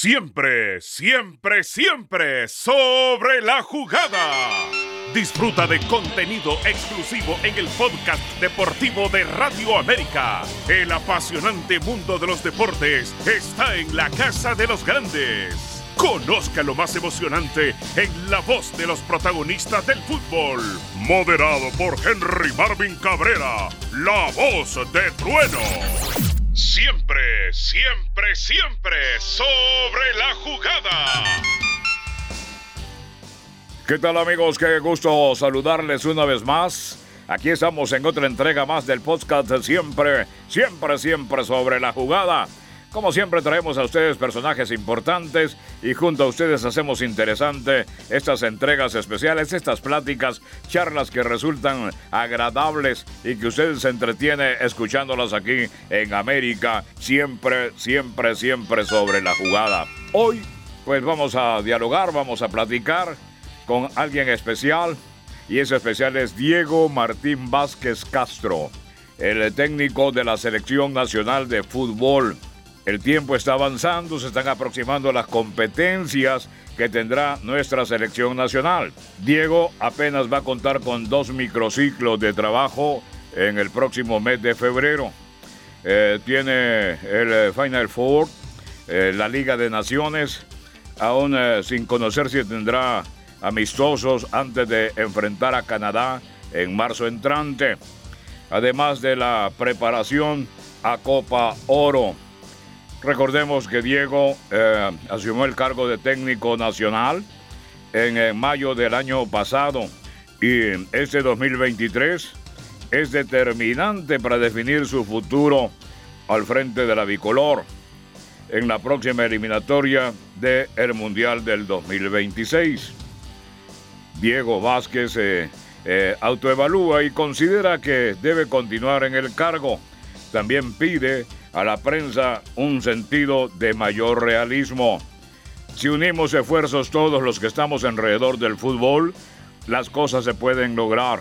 Siempre, siempre, siempre sobre la jugada. Disfruta de contenido exclusivo en el podcast deportivo de Radio América. El apasionante mundo de los deportes está en la casa de los grandes. Conozca lo más emocionante en la voz de los protagonistas del fútbol. Moderado por Henry Marvin Cabrera, la voz de trueno. Siempre, siempre, siempre sobre la jugada. ¿Qué tal amigos? Qué gusto saludarles una vez más. Aquí estamos en otra entrega más del podcast Siempre, siempre, siempre sobre la jugada. Como siempre traemos a ustedes personajes importantes y junto a ustedes hacemos interesante estas entregas especiales, estas pláticas, charlas que resultan agradables y que ustedes se entretiene escuchándolas aquí en América, siempre, siempre, siempre sobre la jugada. Hoy pues vamos a dialogar, vamos a platicar con alguien especial y ese especial es Diego Martín Vázquez Castro, el técnico de la Selección Nacional de Fútbol. El tiempo está avanzando, se están aproximando las competencias que tendrá nuestra selección nacional. Diego apenas va a contar con dos microciclos de trabajo en el próximo mes de febrero. Eh, tiene el eh, Final Four, eh, la Liga de Naciones, aún sin conocer si tendrá amistosos antes de enfrentar a Canadá en marzo entrante, además de la preparación a Copa Oro. Recordemos que Diego eh, asumió el cargo de técnico nacional en, mayo del año pasado y este 2023 es determinante para definir su futuro al frente de la bicolor en la próxima eliminatoria del el Mundial del 2026. Diego Vázquez eh, autoevalúa y considera que debe continuar en el cargo. También pide a la prensa un sentido de mayor realismo. Si unimos esfuerzos todos los que estamos alrededor del fútbol, las cosas se pueden lograr.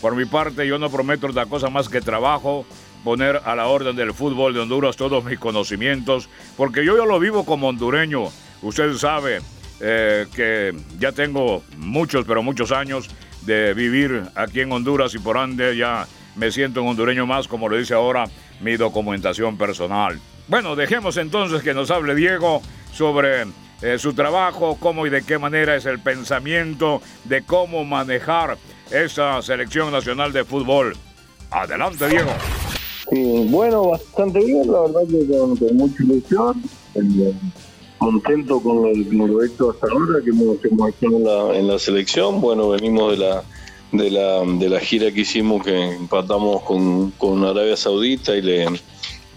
Por mi parte, yo no prometo otra cosa más que trabajo, poner a la orden del fútbol de Honduras todos mis conocimientos, porque yo ya lo vivo como hondureño. Usted sabe eh, que ya tengo muchos, pero muchos años de vivir aquí en Honduras y por ande ya me siento un hondureño más, como lo dice ahora mi documentación personal. Bueno, dejemos entonces que nos hable Diego sobre eh, su trabajo, cómo y de qué manera es el pensamiento de cómo manejar esa selección nacional de fútbol. Adelante, Diego. bueno, bastante bien, la verdad que con, mucha ilusión, eh, contento con lo, hecho hasta ahora, que hemos, hecho en la, en la selección. Bueno, venimos de la de la, de la gira que hicimos que empatamos con, con Arabia Saudita y le,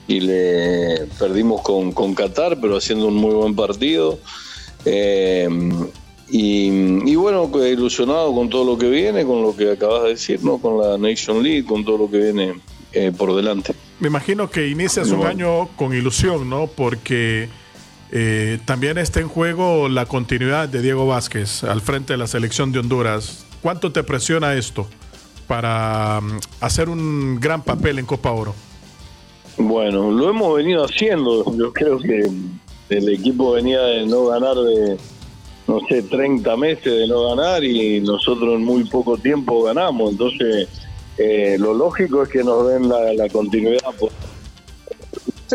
y le perdimos con, con Qatar, pero haciendo un muy buen partido. Eh, y, y, bueno, ilusionado con todo lo que viene, con lo que acabas de decir, ¿no? con la Nation League, con todo lo que viene eh, por delante. Me imagino que inicias un año con ilusión, ¿no? Porque eh, también está en juego la continuidad de Diego Vázquez al frente de la selección de Honduras. ¿Cuánto te presiona esto para mm, hacer un gran papel en Copa Oro? Bueno, lo hemos venido haciendo. Yo creo que el equipo venía de no ganar de, no sé, 30 meses de no ganar y nosotros en muy poco tiempo ganamos. Entonces, eh, lo lógico es que nos den la, continuidad por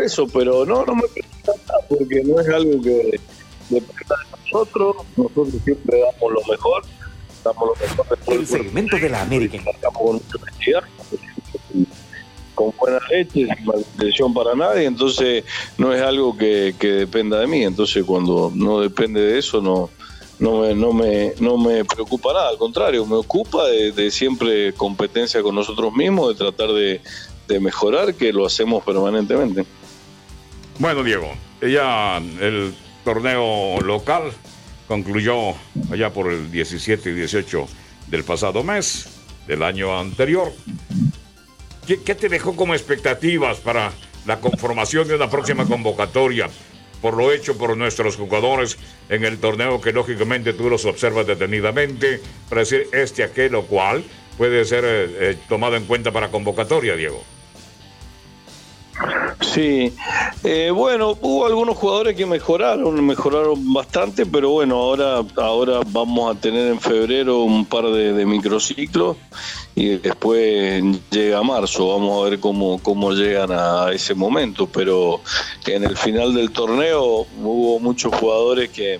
eso, pero no, no me preocupa porque no es algo que dependa de nosotros. Nosotros siempre damos lo mejor el segmento de la América. Con buena leche, sin malintención para nadie, entonces no es algo que, dependa de mí. Entonces, cuando no depende de eso, no, no me, no me, no me preocupa nada, al contrario, me ocupa de, siempre competencia con nosotros mismos, de tratar de, de, mejorar, que lo hacemos permanentemente. Bueno, Diego, ya el torneo local concluyó allá por el 17 y 18 del pasado mes, del año anterior. ¿Qué, te dejó como expectativas para la conformación de una próxima convocatoria? Por lo hecho por nuestros jugadores en el torneo que lógicamente tú los observas detenidamente para decir este, aquel o cual puede ser eh, eh, tomado en cuenta para convocatoria, Diego. Sí, eh, bueno, hubo algunos jugadores que mejoraron, mejoraron bastante, pero bueno, ahora, ahora vamos a tener en febrero un par de, microciclos y después llega marzo, vamos a ver cómo, cómo llegan a ese momento, pero en el final del torneo hubo muchos jugadores que,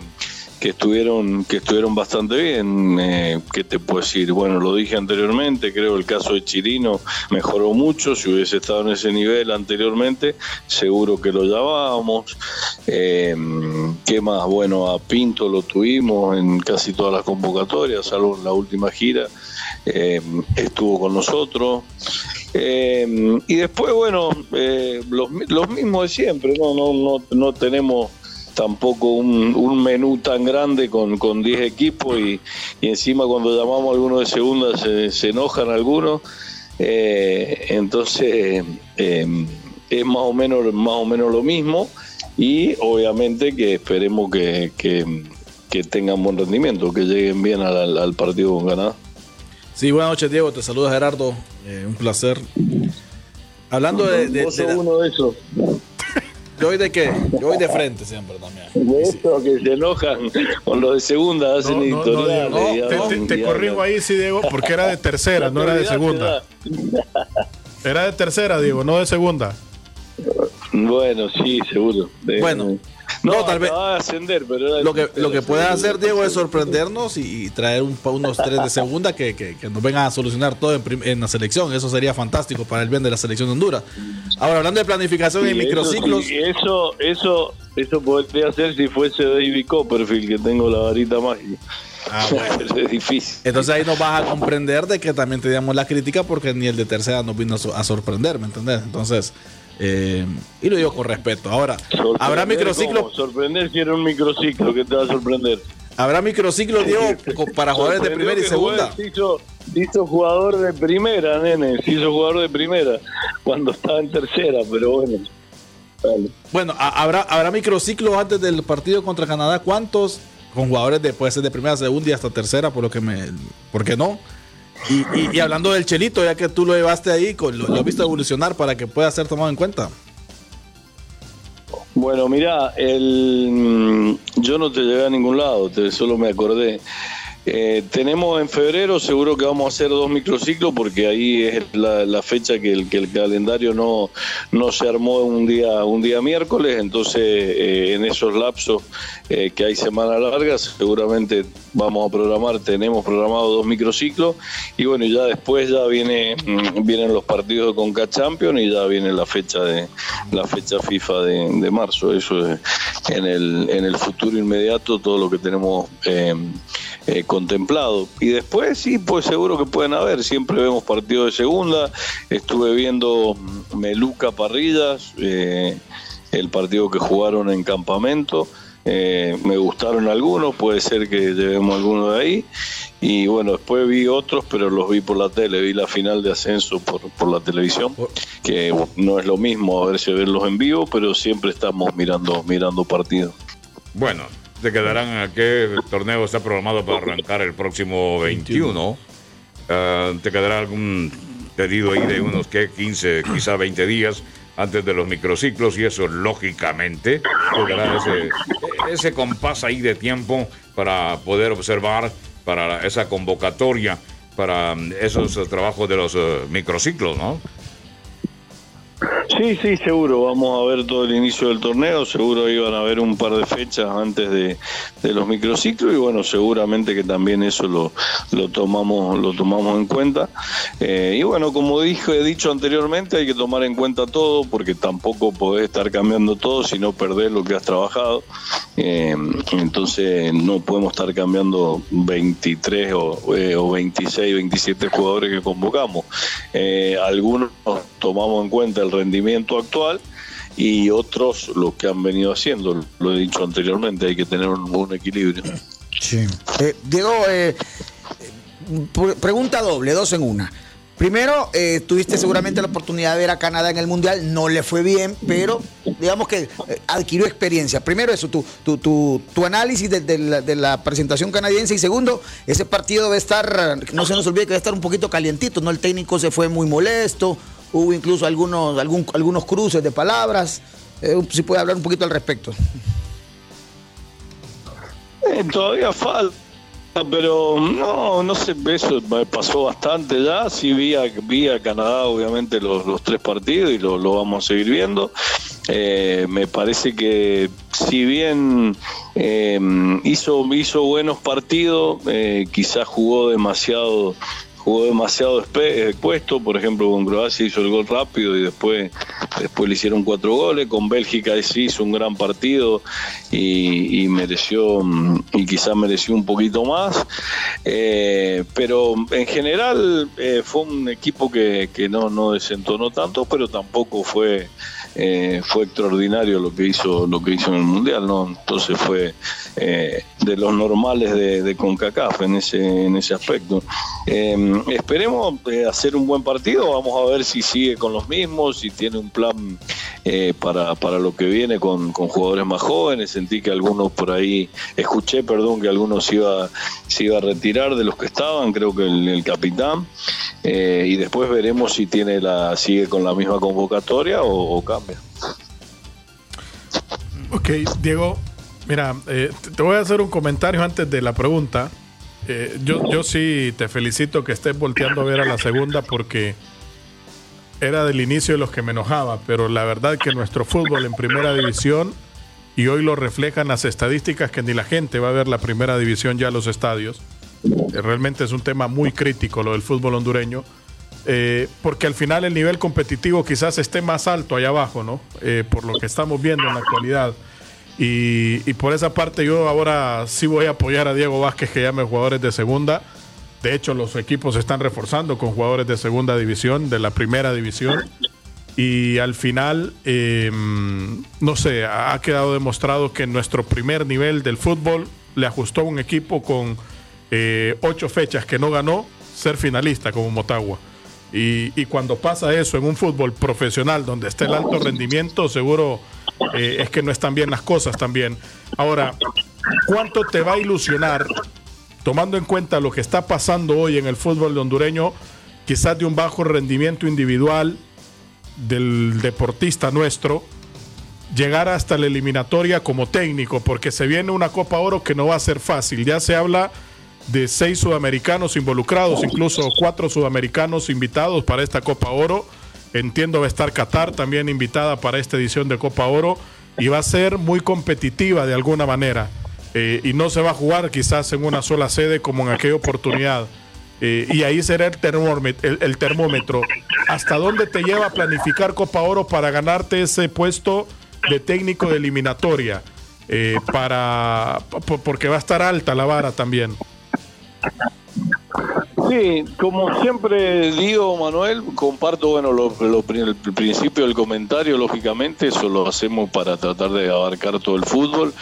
que estuvieron que estuvieron bastante bien. Eh, ¿Qué te puedo decir? Bueno, lo dije anteriormente, creo el caso de Chirino mejoró mucho. Si hubiese estado en ese nivel anteriormente, seguro que lo llamábamos. Eh, ¿Qué más? Bueno, a Pinto lo tuvimos en casi todas las convocatorias, salvo en la última gira. Eh, estuvo con nosotros. Eh, y después, bueno, los, los mismos de siempre, no, no, no, no tenemos tampoco un, menú tan grande con, con 10 equipos y, encima cuando llamamos a algunos de segunda se, enojan algunos. Eh, entonces eh, es más o menos más o menos lo mismo y obviamente que esperemos que, que, tengan buen rendimiento, que lleguen bien al, partido con Canadá. Sí, buenas noches Diego, te saluda Gerardo, eh, un placer. Hablando de, de, uno de esos. Yo voy de qué? Yo voy de frente siempre también. De esto que se enojan con los de segunda, hacen editoriales. te, corrijo ahí, sí, Diego, porque era de tercera, no era de segunda. Era de tercera, Diego, no de segunda. Bueno, sí, seguro. Bueno. No, tal vez. Ascender, pero lo que, lo que puede hacer, Diego, es sorprendernos y, traer un, unos tres de segunda que, que, nos vengan a solucionar todo en, en, la selección. Eso sería fantástico para el bien de la selección de Honduras. Ahora, hablando de planificación en microciclos. Eso, eso, eso, podría ser si fuese David Copperfield, que tengo la varita mágica. Ah, bueno. es difícil. Entonces ahí nos vas a comprender de que también teníamos la crítica porque ni el de tercera nos vino a sorprender, ¿me entendés? Entonces, eh, y lo digo con respeto. Ahora, ¿habrá microciclo? Sorprender si era un microciclo, que te va a sorprender? ¿Habrá microciclo, Diego, para jugadores de primera y segunda? Se hizo, jugador de primera, nene. Se hizo jugador de primera cuando estaba en tercera, pero bueno. Bueno, ¿habrá, ¿habrá microciclo antes del partido contra Canadá? ¿Cuántos? Con jugadores de, puede ser de primera, segunda y hasta tercera, por lo que me. ¿Por qué no? Y, hablando del Chelito, ya que tú lo llevaste ahí, lo, lo has visto evolucionar para que pueda ser tomado en cuenta. Bueno, mira, el, mm, yo no te llevé a ningún lado, te, solo me acordé. Eh, tenemos en febrero, seguro que vamos a hacer dos microciclos porque ahí es la, fecha que el, calendario no, no se armó un día, un día miércoles, entonces eh, en esos lapsos eh, que hay semanas largas, seguramente vamos a programar, tenemos programado dos microciclos y bueno, ya después ya viene, mm, vienen los partidos de Conca Champions y ya viene la fecha de la fecha FIFA de, marzo. Eso es en el, en el futuro inmediato todo lo que tenemos eh, contemplado. Y después sí, pues seguro que pueden haber, siempre vemos partidos de segunda, estuve viendo Meluca Parrillas, eh, el partido que jugaron en campamento. Eh, me gustaron algunos, puede ser que llevemos algunos de ahí. Y bueno, después vi otros, pero los vi por la tele, vi la final de ascenso por, por la televisión, que no es lo mismo a ver si verlos en vivo, pero siempre estamos mirando, mirando partidos. Bueno, te quedarán a qué torneo está programado para arrancar el próximo 21. Ah, te quedará algún pedido ahí de unos que 15, quizá 20 días antes de los microciclos y eso lógicamente te ese, ese compás ahí de tiempo para poder observar para esa convocatoria, para esos trabajos de los eh, microciclos, ¿no? Sí, sí, seguro. Vamos a ver todo el inicio del torneo. Seguro iban a haber un par de fechas antes de, los microciclos y bueno, seguramente que también eso lo, lo tomamos lo tomamos en cuenta. Eh, y bueno, como dije, he dicho anteriormente, hay que tomar en cuenta todo porque tampoco podés estar cambiando todo si no perdés lo que has trabajado. Eh, entonces no podemos estar cambiando 23 o, 26, 27 jugadores que convocamos. Eh, algunos tomamos en cuenta el rendimiento actual y otros lo que han venido haciendo. Lo he dicho anteriormente, hay que tener un buen equilibrio. Eh, Diego, eh, pregunta doble, dos en una. Primero, eh, tuviste seguramente la oportunidad de ver a Canadá en el Mundial, no le fue bien, pero digamos que adquirió experiencia. Primero eso, tu, tu, tu, análisis de, la, de, la, presentación canadiense y segundo, ese partido debe estar, no se nos olvide que debe estar un poquito calientito, ¿no? El técnico se fue muy molesto, hubo incluso algunos, algún, algunos cruces de palabras. Eh, si puede hablar un poquito al respecto. Eh, todavía falta, pero no, no sé, eso me pasó bastante ya. Sí vi a, vi a Canadá, obviamente, los, los tres partidos y lo, lo vamos a seguir viendo. Eh, me parece que si bien eh, hizo, hizo buenos partidos, quizás jugó demasiado jugó demasiado expuesto, por ejemplo con Croacia hizo el gol rápido y después, después le hicieron cuatro goles, con Bélgica sí hizo un gran partido y, mereció, y quizás mereció un poquito más, eh, pero en general eh, fue un equipo que, que no, no desentonó tanto, pero tampoco fue eh, fue extraordinario lo que hizo lo que hizo en el mundial no entonces fue eh, de los normales de, Concacaf en ese en ese aspecto. Em, esperemos eh, hacer un buen partido. Vamos a ver si sigue con los mismos si tiene un plan para, para lo que viene con, jugadores más jóvenes. Sentí que algunos por ahí escuché perdón que algunos iba se iba a retirar de los que estaban creo que el, capitán. Y después veremos si tiene la sigue con la misma convocatoria o, o Ok, Diego, mira, eh, te voy a hacer un comentario antes de la pregunta. Eh, yo, yo sí te felicito que estés volteando a ver a la segunda porque era del inicio de los que me enojaba, pero la verdad que nuestro fútbol en primera división, y hoy lo reflejan las estadísticas que ni la gente va a ver la primera división ya a los estadios, eh, realmente es un tema muy crítico lo del fútbol hondureño eh, porque al final el nivel competitivo quizás esté más alto allá abajo, ¿no? Eh, por lo que estamos viendo en la actualidad. Y, por esa parte yo ahora sí voy a apoyar a Diego Vázquez que llame jugadores de segunda. De hecho, los equipos se están reforzando con jugadores de segunda división, de la primera división. Y al final, em, no sé, ha quedado demostrado que nuestro primer nivel del fútbol le ajustó a un equipo con eh, ocho fechas que no ganó ser finalista como Motagua. Y, cuando pasa eso en un fútbol profesional donde está el alto rendimiento, seguro eh, es que no están bien las cosas también. Ahora, ¿cuánto te va a ilusionar, tomando en cuenta lo que está pasando hoy en el fútbol hondureño, quizás de un bajo rendimiento individual del deportista nuestro, llegar hasta la eliminatoria como técnico? Porque se viene una Copa Oro que no va a ser fácil. Ya se habla de seis sudamericanos involucrados, incluso cuatro sudamericanos invitados para esta Copa Oro. Entiendo va a estar Qatar también invitada para esta edición de Copa Oro y va a ser muy competitiva de alguna manera. Eh, y no se va a jugar quizás en una sola sede como en aquella oportunidad. Eh, y ahí será el termómetro. ¿Hasta dónde te lleva a planificar Copa Oro para ganarte ese puesto de técnico de eliminatoria? Eh, para, porque va a estar alta la vara también. Sí, como siempre digo, Manuel, comparto bueno el principio del comentario, lógicamente, eso lo hacemos para tratar de abarcar todo el fútbol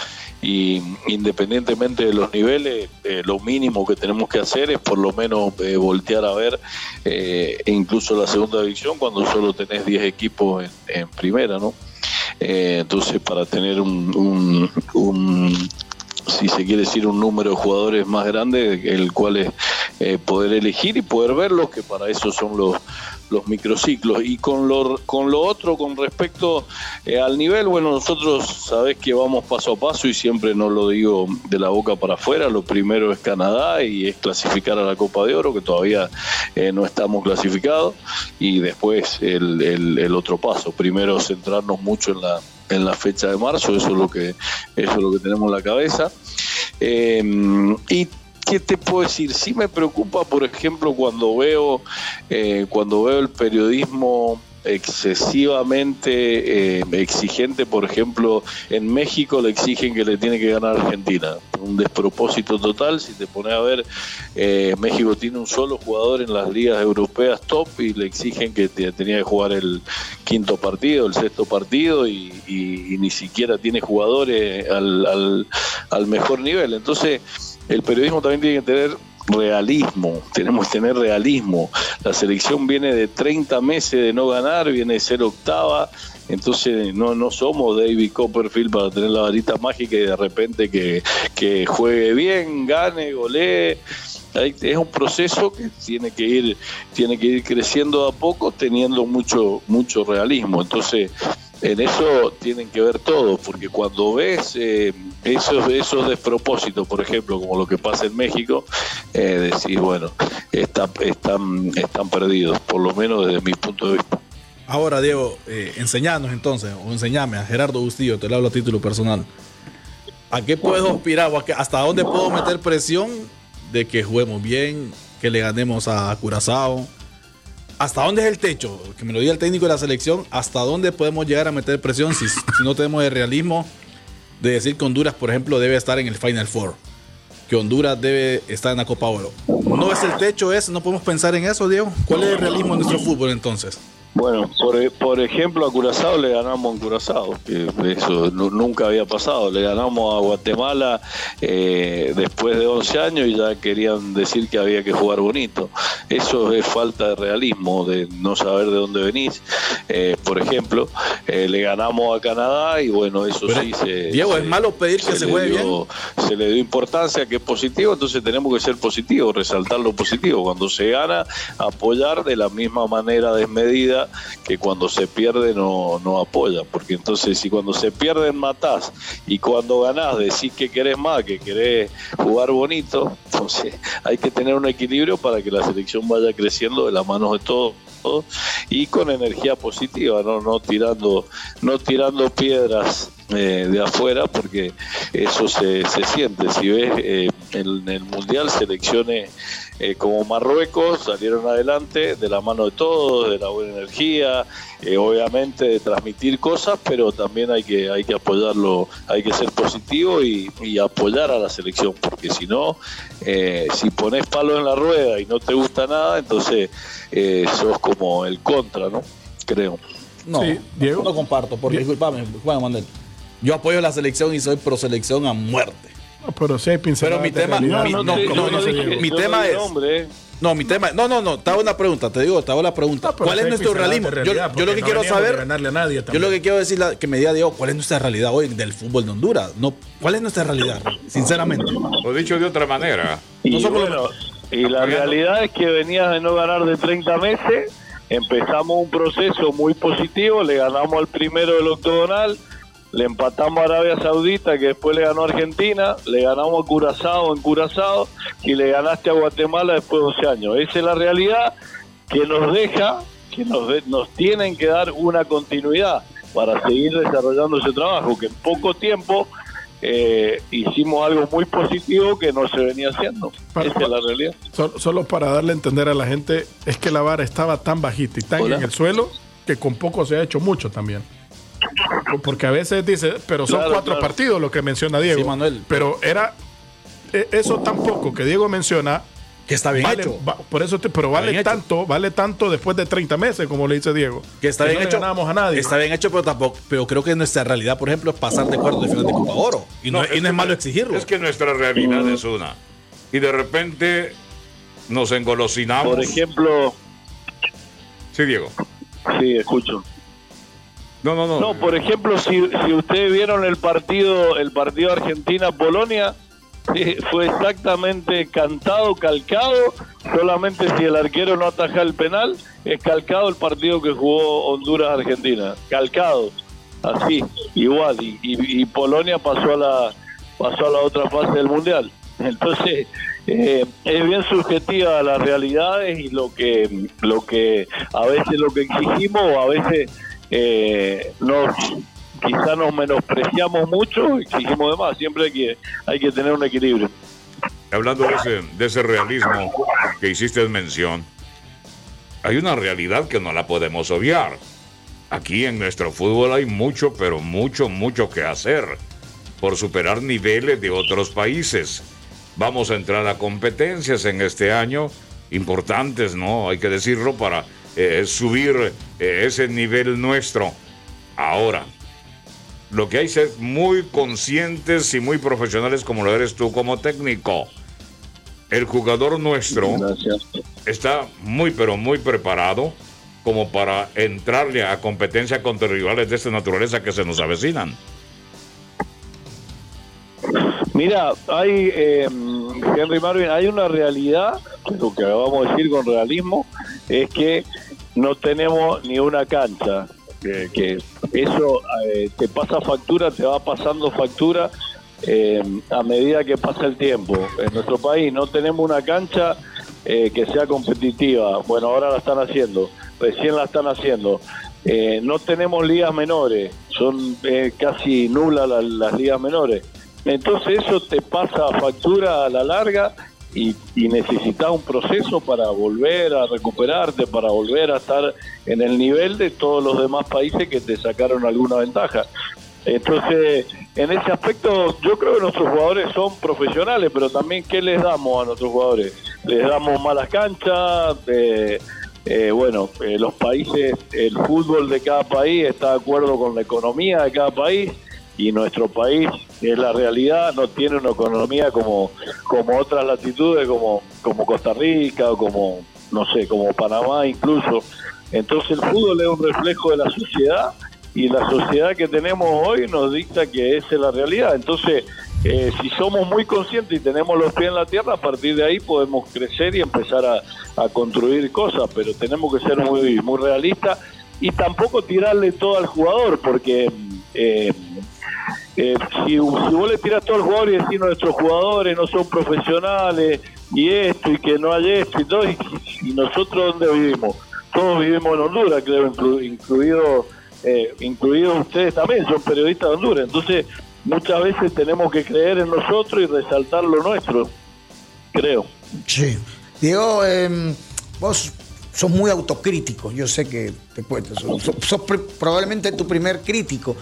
y independientemente de los niveles, eh, lo mínimo que tenemos que hacer es por lo menos eh, voltear a ver eh, incluso la segunda división cuando solo tenés 10 equipos en, primera, ¿no? entonces, para tener un si se quiere decir, un número de jugadores más grande, el cual es eh, poder elegir y poder verlos, que para eso son los, los microciclos. Y con lo, con lo otro, con respecto eh, al nivel, bueno, nosotros sabés que vamos paso a paso y siempre no lo digo de la boca para afuera. Lo primero es Canadá y es clasificar a la Copa de Oro, que todavía eh, no estamos clasificados. Y después el, el otro paso. Primero centrarnos mucho en la en la fecha de marzo, eso es lo que, eso es lo que tenemos en la cabeza. Eh, y ¿qué te puedo decir? Sí me preocupa, por ejemplo, cuando veo, eh, cuando veo el periodismo excesivamente eh, exigente, por ejemplo, en México le exigen que le tiene que ganar Argentina. Un despropósito total, si te pones a ver, eh, México tiene un solo jugador en las ligas europeas top y le exigen que tenía que jugar el quinto partido, el sexto partido y, ni siquiera tiene jugadores al, al, al mejor nivel. Entonces, el periodismo también tiene que tener realismo, tenemos que tener realismo. La selección viene de 30 meses de no ganar, viene de ser octava, entonces no, no somos David Copperfield para tener la varita mágica y de repente que, que juegue bien, gane, golee. es un proceso que tiene que ir, tiene que ir creciendo a poco, teniendo mucho, mucho realismo. Entonces, en eso tienen que ver todo, porque cuando ves eh, esos, esos despropósitos, por ejemplo, como lo que pasa en México, eh, decís, bueno, están, están perdidos, por lo menos desde mi punto de vista. Ahora, Diego, eh, enseñanos entonces, o enseñame a Gerardo Bustillo, te lo hablo a título personal. ¿A qué puedo aspirar hasta dónde puedo meter presión de que juguemos bien, que le ganemos a Curazao? ¿Hasta dónde es el techo? Que me lo diga el técnico de la selección. ¿Hasta dónde podemos llegar a meter presión si, no tenemos el realismo de decir que Honduras, por ejemplo, debe estar en el Final Four? Que Honduras debe estar en la Copa Oro. ¿No es el techo ese? ¿No podemos pensar en eso, Diego? ¿Cuál es el realismo en nuestro fútbol entonces? Bueno, por, por, ejemplo a Curazao le ganamos en Curazao, que eso nunca había pasado. Le ganamos a Guatemala eh, después de 11 años y ya querían decir que había que jugar bonito. Eso es falta de realismo, de no saber de dónde venís. Eh, por ejemplo, eh, le ganamos a Canadá y bueno, eso sí se... Diego, ¿es malo pedir que se, juegue bien? Se le dio importancia que es positivo, entonces tenemos que ser positivos, resaltar lo positivo. Cuando se gana, apoyar de la misma manera desmedida que cuando se pierde no, no apoya, porque entonces si cuando se pierden matás y cuando ganás decís que querés más, que querés jugar bonito, entonces hay que tener un equilibrio para que la selección vaya creciendo de las manos de todos y con energía positiva, no, no tirando, no tirando piedras eh, de afuera, porque eso se, se siente. Si ves eh, en el mundial selecciones eh, como Marruecos salieron adelante de la mano de todos, de la buena energía, eh, obviamente de transmitir cosas, pero también hay que, hay que apoyarlo, hay que ser positivo y, apoyar a la selección, porque si no, eh, si pones palo en la rueda y no te gusta nada, entonces sos como el contra, ¿no? Creo. No, no comparto, porque disculpame, Juan Manuel. Yo apoyo a la selección y soy pro selección a muerte pero si hay Pero mi tema, mi, no, mi tema es. No, mi tema, no, no, no, te hago una pregunta, te digo, te hago la pregunta. ¿Cuál es nuestro realismo? yo, lo que quiero saber, yo lo que quiero decir, que me diga Diego, ¿cuál es nuestra realidad hoy del fútbol de Honduras? No, ¿cuál es nuestra realidad? Sinceramente. Lo dicho de otra manera. Y, y la realidad es que venías de no ganar de 30 meses, empezamos un proceso muy positivo, le ganamos al primero del octogonal, le empatamos a Arabia Saudita, que después le ganó a Argentina, le ganamos a Curazao en Curazao y le ganaste a Guatemala después de 12 años. Esa es la realidad que nos deja, que nos, nos tienen que dar una continuidad para seguir desarrollando ese trabajo, que en poco tiempo eh, hicimos algo muy positivo que no se venía haciendo. Esa es la realidad. Solo, para darle a entender a la gente, es que la vara estaba tan bajita y tan en el suelo que con poco se ha hecho mucho también. Porque a veces dice, pero son cuatro partidos lo que menciona Diego. Manuel. Pero era e, eso tampoco que Diego menciona. Que está bien hecho. por eso pero vale tanto, vale tanto después de 30 meses, como le dice Diego. Que está bien hecho. a nadie. Está bien hecho, pero tampoco, pero creo que nuestra realidad, por ejemplo, es pasar de cuarto de final de Copa Oro. Y no, es, malo exigirlo. Es que nuestra realidad es una. Y de repente nos engolosinamos. Por ejemplo. Sí, Diego. Sí, escucho. No, no, no. No, por ejemplo, si, si ustedes vieron el partido, el partido Argentina-Polonia, fue exactamente cantado, calcado, solamente si el arquero no ataja el penal, es calcado el partido que jugó Honduras-Argentina, calcado, así, igual, y, y, Polonia pasó a la pasó a la otra fase del mundial. Entonces eh, es bien subjetiva las realidades y lo que lo que a veces lo que exigimos o a veces eh, nos quizá nos menospreciamos mucho y exigimos de más. Siempre hay que, hay que tener un equilibrio. Hablando de ese, de ese realismo que hiciste mención, hay una realidad que no la podemos obviar. Aquí en nuestro fútbol hay mucho, pero mucho, mucho que hacer por superar niveles de otros países. Vamos a entrar a competencias en este año importantes, ¿no? Hay que decirlo para eh, subir eh, ese nivel nuestro. Ahora, lo que hay que ser muy conscientes y muy profesionales como lo eres tú como técnico. El jugador nuestro está muy pero muy preparado como para entrarle a competencia contra rivales de esta naturaleza que se nos avecinan. Mira, hay, eh, Henry Marvin, hay una realidad, lo que vamos a decir con realismo, es que no tenemos ni una cancha. que eso eh, te pasa factura, te va pasando factura eh, a medida que pasa el tiempo. En nuestro país no tenemos una cancha eh, que sea competitiva. Bueno, ahora la están haciendo, recién la están haciendo. No tenemos ligas menores, son casi nulas las, ligas menores. Entonces eso te pasa factura a la larga y, y necesitas un proceso para volver a recuperarte, para volver a estar en el nivel de todos los demás países que te sacaron alguna ventaja. Entonces, en ese aspecto, yo creo que nuestros jugadores son profesionales, pero también, ¿qué les damos a nuestros jugadores? Les damos malas canchas, eh, bueno, eh, los países, el fútbol de cada país está de acuerdo con la economía de cada país y nuestro país, es la realidad, no tiene una economía como, como otras latitudes, como, como Costa Rica o como, no sé, como Panamá incluso. Entonces el fútbol es un reflejo de la sociedad y la sociedad que tenemos hoy nos dicta que esa es la realidad. Entonces, eh, si somos muy conscientes y tenemos los pies en la tierra, a partir de ahí podemos crecer y empezar a, construir cosas, pero tenemos que ser muy, muy realistas y tampoco tirarle todo al jugador, porque eh, eh, si, vos le tiras todo al jugador y decís nuestros jugadores no son profesionales y esto y que no hay esto y todo, y, nosotros dónde vivimos, todos vivimos en Honduras, creo, incluido eh, incluidos ustedes también, son periodistas de Honduras. Entonces, muchas veces tenemos que creer en nosotros y resaltar lo nuestro, creo. Sí. Diego, em, vos sos muy autocrítico, yo sé que te puedes, sos, probablemente tu primer crítico.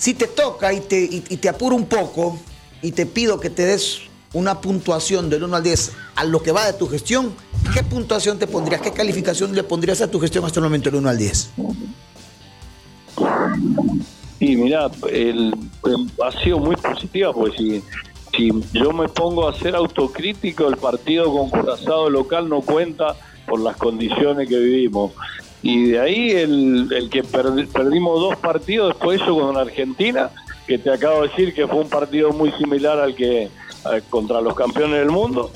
Si te toca y te, y, te apuro un poco y te pido que te des una puntuación del 1 al 10 a lo que va de tu gestión, ¿qué puntuación te pondrías? ¿Qué calificación le pondrías a tu gestión hasta el momento del 1 al 10? Y mira, el, ha sido muy positiva, porque si, si yo me pongo a ser autocrítico, el partido con Curazao local no cuenta por las condiciones que vivimos. Y de ahí el, el que perdimos dos partidos, después eso con Argentina, que te acabo de decir que fue un partido muy similar al que contra los campeones del mundo.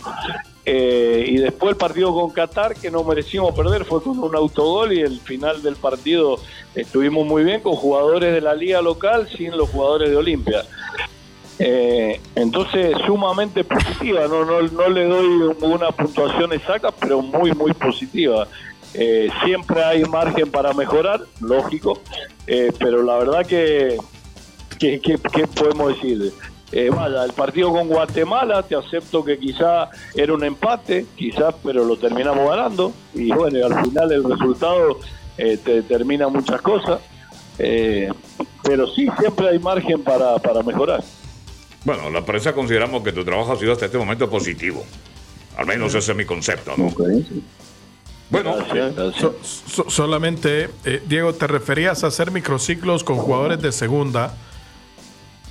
Eh, y después el partido con Qatar, que no merecimos perder, fue con un autogol y el final del partido estuvimos muy bien con jugadores de la liga local sin los jugadores de Olimpia. Eh, entonces, sumamente positiva, no, no, no le doy una puntuación exacta, pero muy, muy positiva. Eh, siempre hay margen para mejorar, lógico, pero la verdad que, que, que podemos decir? eh, vaya, el partido con Guatemala, te acepto que quizá era un empate, quizás, pero lo terminamos ganando. Y bueno, al final el resultado eh, te determina muchas cosas. Eh, pero sí, siempre hay margen para, mejorar. Bueno, la prensa consideramos que tu trabajo ha sido hasta este momento positivo. Al menos ese es mi concepto, ¿no? Bueno, solamente, eh, Diego, te referías a hacer microciclos con jugadores de segunda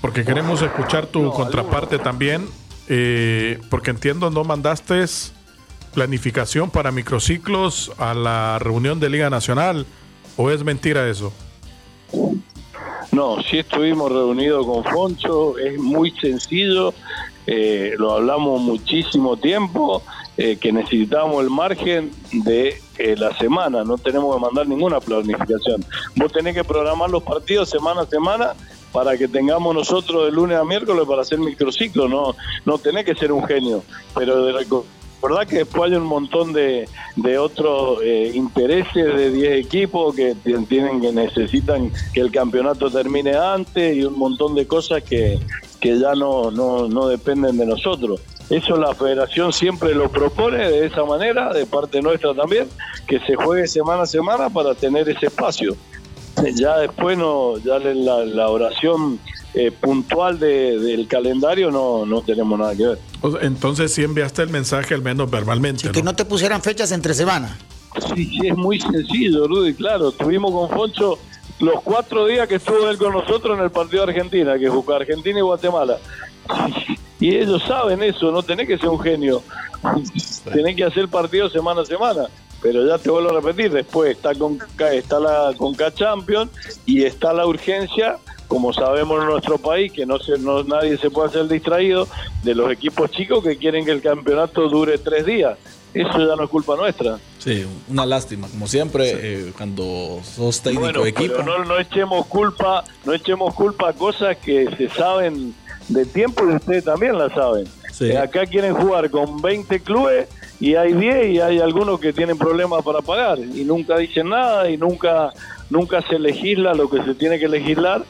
porque queremos escuchar tu contraparte también, eh, porque entiendo no mandaste planificación para microciclos a la reunión de Liga Nacional, ¿o es mentira eso? No, sí estuvimos reunidos con Foncho, es muy sencillo, eh, lo hablamos muchísimo tiempo, eh, que necesitamos el margen de la semana, no tenemos que mandar ninguna planificación. Vos tenés que programar los partidos semana a semana para que tengamos nosotros de lunes a miércoles para hacer microciclo, no, no tenés que ser un genio, pero de verdad que después hay un montón de, de otros eh, intereses de 10 equipos que tienen que necesitan que el campeonato termine antes y un montón de cosas que, que ya no, no, no dependen de nosotros. Eso la federación siempre lo propone de esa manera, de parte nuestra también, que se juegue semana a semana para tener ese espacio. ya después no, ya la, la oración eh, puntual del calendario no, no tenemos nada que ver. Entonces sí enviaste el mensaje al menos verbalmente. Que no te pusieran fechas entre semana. Sí, sí, es muy sencillo, Rudy, claro. Estuvimos con Foncho los cuatro días que estuvo él con nosotros en el partido de Argentina, que jugó Argentina y Guatemala. Y ellos saben eso, no tenés que ser un genio. Tenés que hacer partido semana a semana pero ya te vuelvo a repetir, después está con está la Conca Champions y está la urgencia como sabemos en nuestro país, que no, se, no nadie se puede hacer distraído de los equipos chicos que quieren que el campeonato dure tres días. Eso ya no es culpa nuestra. Sí, una lástima, como siempre, eh, cuando sos técnico de equipo. Pero no, no echemos culpa, no echemos culpa a cosas que se saben de tiempo y ustedes también la saben. Eh, acá quieren jugar con 20 clubes y hay 10 y hay algunos que tienen problemas para pagar y nunca dicen nada y nunca nunca se legisla lo que se tiene que legislar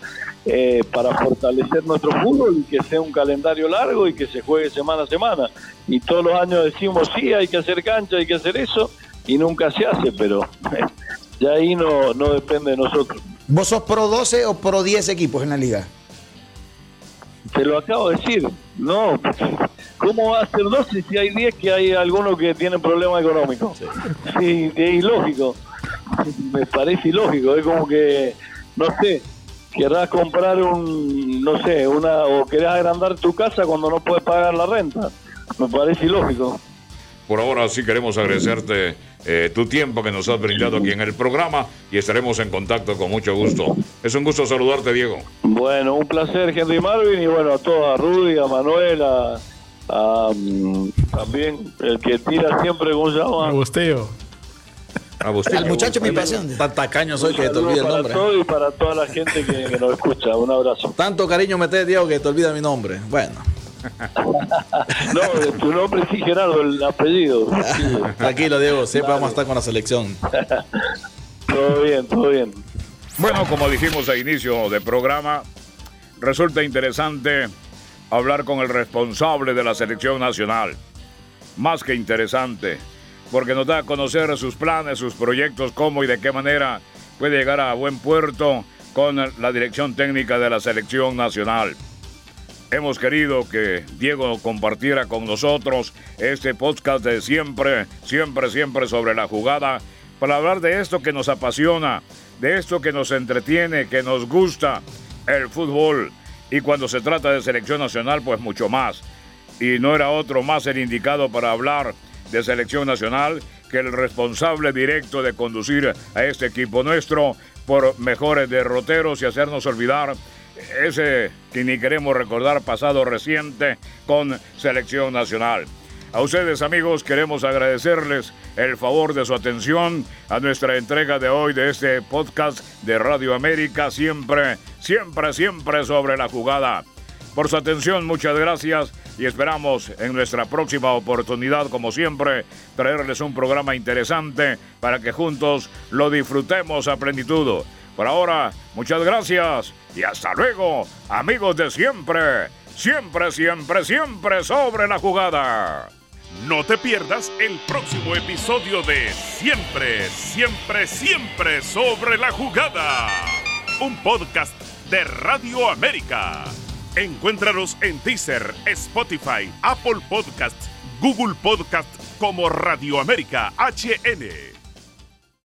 eh, para fortalecer nuestro fútbol y que sea un calendario largo y que se juegue semana a semana. Y todos los años decimos, sí, hay que hacer cancha, hay que hacer eso, y nunca se hace, pero ya ahí no, no depende de nosotros. ¿Vos sos pro 12 o pro 10 equipos en la liga? Te lo acabo de decir, no, ¿cómo va a ser 12 si hay 10 que hay algunos que tienen problemas económicos? Sí, es ilógico, me parece ilógico, es como que, no sé, querrás comprar un, no sé, una o querés agrandar tu casa cuando no puedes pagar la renta. Me parece ilógico. Por ahora sí queremos agradecerte eh, tu tiempo que nos has brindado aquí en el programa y estaremos en contacto con mucho gusto. Es un gusto saludarte, Diego. Bueno, un placer, Henry Marvin, y bueno, a todos, a Rudy, a Manuel, a, mm, también el que tira siempre, ¿cómo se llama? Agusteo. El muchacho mi pasión. Tan tacaño soy que te olvida el nombre. Para todo y para toda la gente que, nos escucha. Un abrazo. Tanto cariño me te Diego, que te olvida mi nombre. Bueno. No, tu nombre sí, Gerardo, el apellido. Tranquilo, Diego, siempre vamos a estar con la selección. todo bien, todo bien. Bueno, como dijimos a inicio del programa, resulta interesante hablar con el responsable de la selección nacional. Más que interesante porque nos da a conocer sus planes, sus proyectos, cómo y de qué manera puede llegar a buen puerto con la dirección técnica de la selección nacional. Hemos querido que Diego compartiera con nosotros este podcast de siempre, siempre, siempre sobre la jugada, para hablar de esto que nos apasiona, de esto que nos entretiene, que nos gusta, el fútbol. Y cuando se trata de selección nacional, pues mucho más. Y no era otro más el indicado para hablar de selección nacional que el responsable directo de conducir a este equipo nuestro por mejores derroteros y hacernos olvidar ese que ni queremos recordar pasado reciente con selección nacional. A ustedes amigos queremos agradecerles el favor de su atención a nuestra entrega de hoy de este podcast de Radio América, siempre, siempre, siempre sobre la jugada. Por su atención, muchas gracias y esperamos en nuestra próxima oportunidad, como siempre, traerles un programa interesante para que juntos lo disfrutemos a plenitud. Por ahora, muchas gracias y hasta luego, amigos de siempre, siempre, siempre, siempre sobre la jugada. No te pierdas el próximo episodio de Siempre, siempre, siempre sobre la jugada. Un podcast de Radio América. Encuéntranos en Deezer, Spotify, Apple Podcasts, Google Podcasts como Radio América HN.